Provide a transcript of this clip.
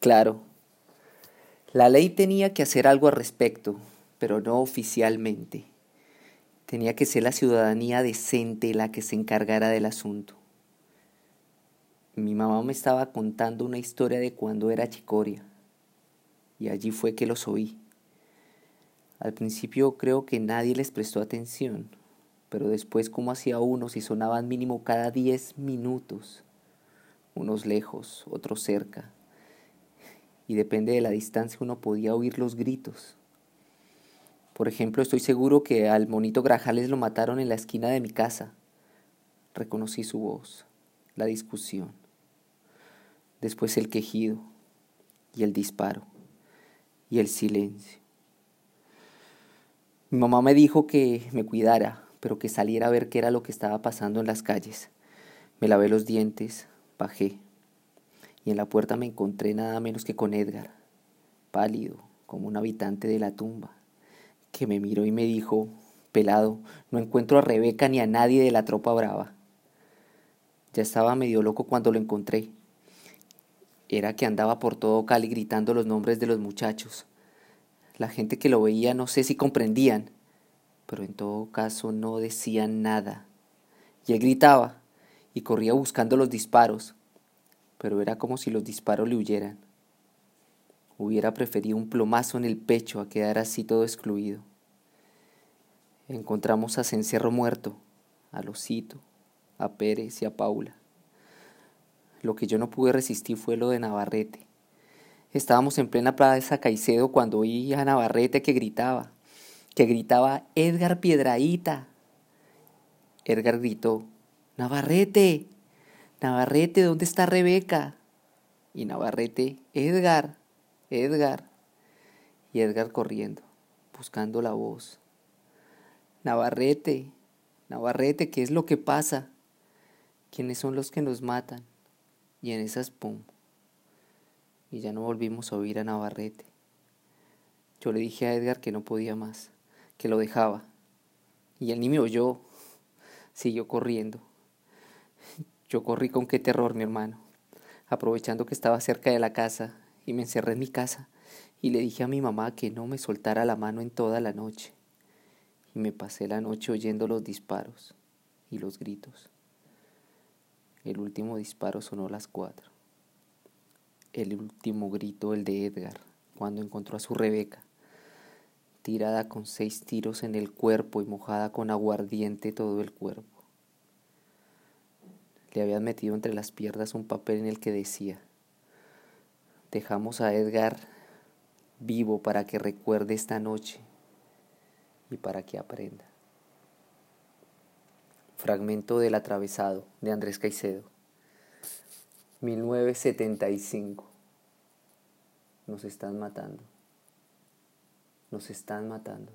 Claro, la ley tenía que hacer algo al respecto, pero no oficialmente. Tenía que ser la ciudadanía decente la que se encargara del asunto. Mi mamá me estaba contando una historia de cuando era chicoria, y allí fue que los oí. Al principio creo que nadie les prestó atención, pero después como hacía uno si sonaban mínimo cada diez minutos, unos lejos, otros cerca, y depende de la distancia uno podía oír los gritos. Por ejemplo, estoy seguro que al monito Grajales lo mataron en la esquina de mi casa. Reconocí su voz, la discusión, después el quejido y el disparo y el silencio. Mi mamá me dijo que me cuidara, pero que saliera a ver qué era lo que estaba pasando en las calles. Me lavé los dientes, bajé, y en la puerta me encontré nada menos que con Edgar, pálido, como un habitante de la tumba, que me miró y me dijo, pelado, no encuentro a Rebeca ni a nadie de la tropa brava. Ya estaba medio loco cuando lo encontré. Era que andaba por todo Cali gritando los nombres de los muchachos la gente que lo veía no sé si comprendían, pero en todo caso no decían nada. Y él gritaba y corría buscando los disparos, pero era como si los disparos le huyeran. Hubiera preferido un plomazo en el pecho a quedar así todo excluido. Encontramos a Cencerro muerto, a Losito, a Pérez y a Paula. Lo que yo no pude resistir fue lo de Navarrete. Estábamos en plena plaza Caicedo cuando oí a Navarrete que gritaba, que gritaba Edgar Piedraíta. Edgar gritó, Navarrete, Navarrete, ¿dónde está Rebeca? Y Navarrete, Edgar, Edgar. Y Edgar corriendo, buscando la voz. Navarrete, Navarrete, ¿qué es lo que pasa? ¿Quiénes son los que nos matan? Y en esas pum, y ya no volvimos a oír a Navarrete. Yo le dije a Edgar que no podía más, que lo dejaba. Y él ni me oyó, siguió corriendo. Yo corrí con qué terror, mi hermano, aprovechando que estaba cerca de la casa y me encerré en mi casa y le dije a mi mamá que no me soltara la mano en toda la noche. Y me pasé la noche oyendo los disparos y los gritos. El último disparo sonó a las cuatro el último grito, el de Edgar, cuando encontró a su Rebeca, tirada con seis tiros en el cuerpo y mojada con aguardiente todo el cuerpo. Le habían metido entre las piernas un papel en el que decía, dejamos a Edgar vivo para que recuerde esta noche y para que aprenda. Fragmento del atravesado de Andrés Caicedo. 1975. Nos están matando. Nos están matando.